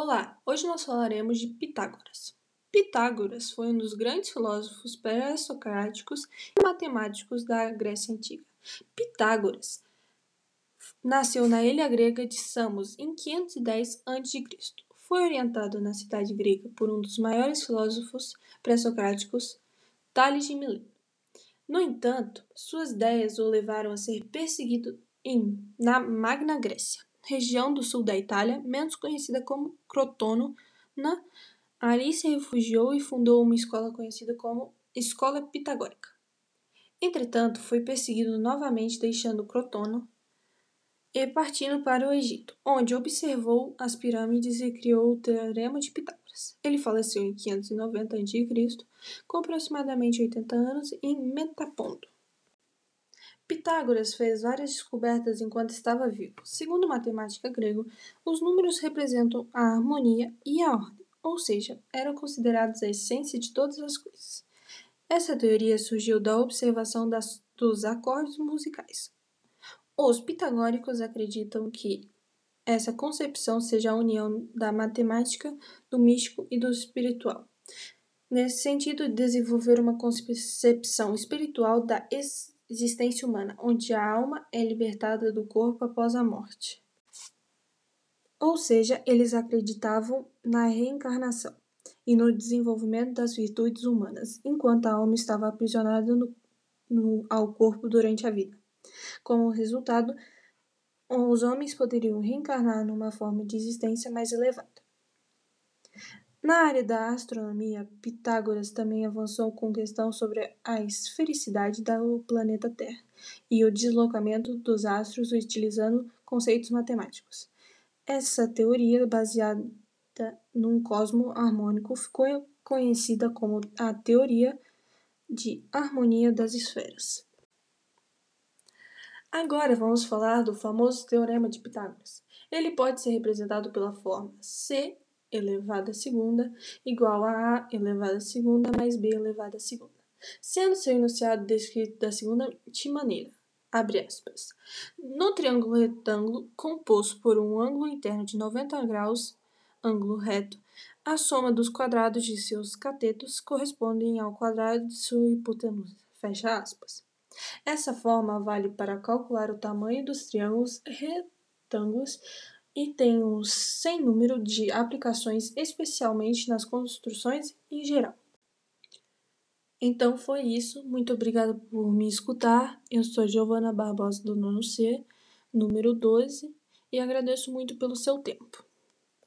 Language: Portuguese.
Olá, hoje nós falaremos de Pitágoras. Pitágoras foi um dos grandes filósofos pré-socráticos e matemáticos da Grécia Antiga. Pitágoras nasceu na ilha grega de Samos em 510 a.C. Foi orientado na cidade grega por um dos maiores filósofos pré-socráticos, Tales de Mileto. No entanto, suas ideias o levaram a ser perseguido em, na Magna Grécia região do sul da Itália, menos conhecida como Crotona, ali se refugiou e fundou uma escola conhecida como Escola Pitagórica. Entretanto, foi perseguido novamente, deixando Crotona e partindo para o Egito, onde observou as pirâmides e criou o Teorema de Pitágoras. Ele faleceu em 590 a.C., com aproximadamente 80 anos, em Metaponto. Pitágoras fez várias descobertas enquanto estava vivo. Segundo o matemática grego, os números representam a harmonia e a ordem, ou seja, eram considerados a essência de todas as coisas. Essa teoria surgiu da observação das, dos acordes musicais. Os pitagóricos acreditam que essa concepção seja a união da matemática, do místico e do espiritual. Nesse sentido, desenvolver uma concepção espiritual da existência existência humana, onde a alma é libertada do corpo após a morte. Ou seja, eles acreditavam na reencarnação e no desenvolvimento das virtudes humanas, enquanto a alma estava aprisionada no, no, ao corpo durante a vida. Como resultado, os homens poderiam reencarnar numa forma de existência mais elevada. Na área da astronomia, Pitágoras também avançou com questões sobre a esfericidade do planeta Terra e o deslocamento dos astros utilizando conceitos matemáticos. Essa teoria, baseada num cosmo harmônico, ficou conhecida como a teoria de harmonia das esferas. Agora vamos falar do famoso Teorema de Pitágoras. Ele pode ser representado pela forma C elevado a segunda igual a A elevado a segunda mais B elevado a segunda, sendo seu enunciado descrito da seguinte maneira, abre aspas, no triângulo retângulo composto por um ângulo interno de 90 graus, ângulo reto, a soma dos quadrados de seus catetos correspondem ao quadrado de sua hipotenusa, fecha aspas. Essa forma vale para calcular o tamanho dos triângulos retângulos e tem um sem número de aplicações, especialmente nas construções em geral. Então foi isso. Muito obrigada por me escutar. Eu sou Giovana Barbosa do nono C, número 12, e agradeço muito pelo seu tempo.